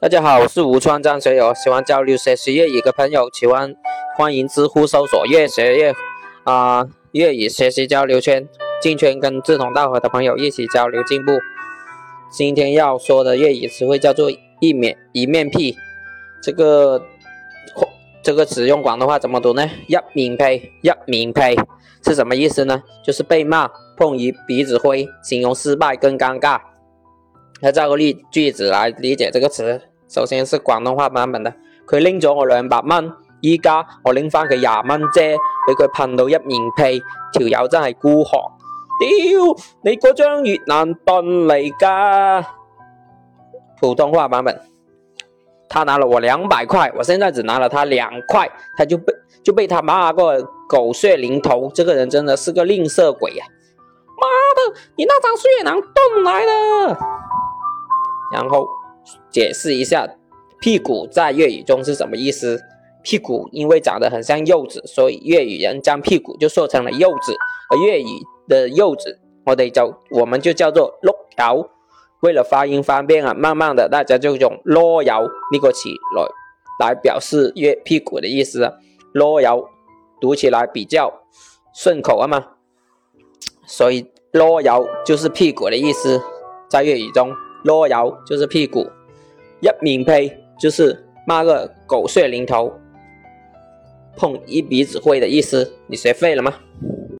大家好，我是吴川张学友，喜欢交流学习粤语的朋友，喜欢欢迎知乎搜索“粤学粤”，啊，粤语学习交流圈，进圈跟志同道合的朋友一起交流进步。今天要说的粤语词汇叫做“一面一面屁”，这个这个词用广东话怎么读呢？一面胚一面胚是什么意思呢？就是被骂，碰一鼻子灰，形容失败跟尴尬。要照个例句子来理解这个词。首先是广东话版本的：佢拎咗我两百蚊，依家我拎翻佢廿蚊啫，俾佢喷到一面屁，条友真系孤寒。屌，你嗰张越南盾嚟噶？普通话版本：他拿了我两百块，我现在只拿了他两块，他就被就被他骂个狗血淋头。这个人真的是个吝啬鬼呀！妈的，你那张越南盾来了！然后解释一下，屁股在粤语中是什么意思？屁股因为长得很像柚子，所以粤语人将屁股就说成了柚子。而粤语的柚子，我得叫我们就叫做“捞摇”，为了发音方便啊，慢慢的大家就用“捞摇”那个词来来表示“粤屁股”的意思。捞摇读起来比较顺口啊嘛，所以“捞摇”就是屁股的意思，在粤语中。罗窑就是屁股，一鸣呸就是骂个狗血淋头，碰一鼻子灰的意思，你学会了吗？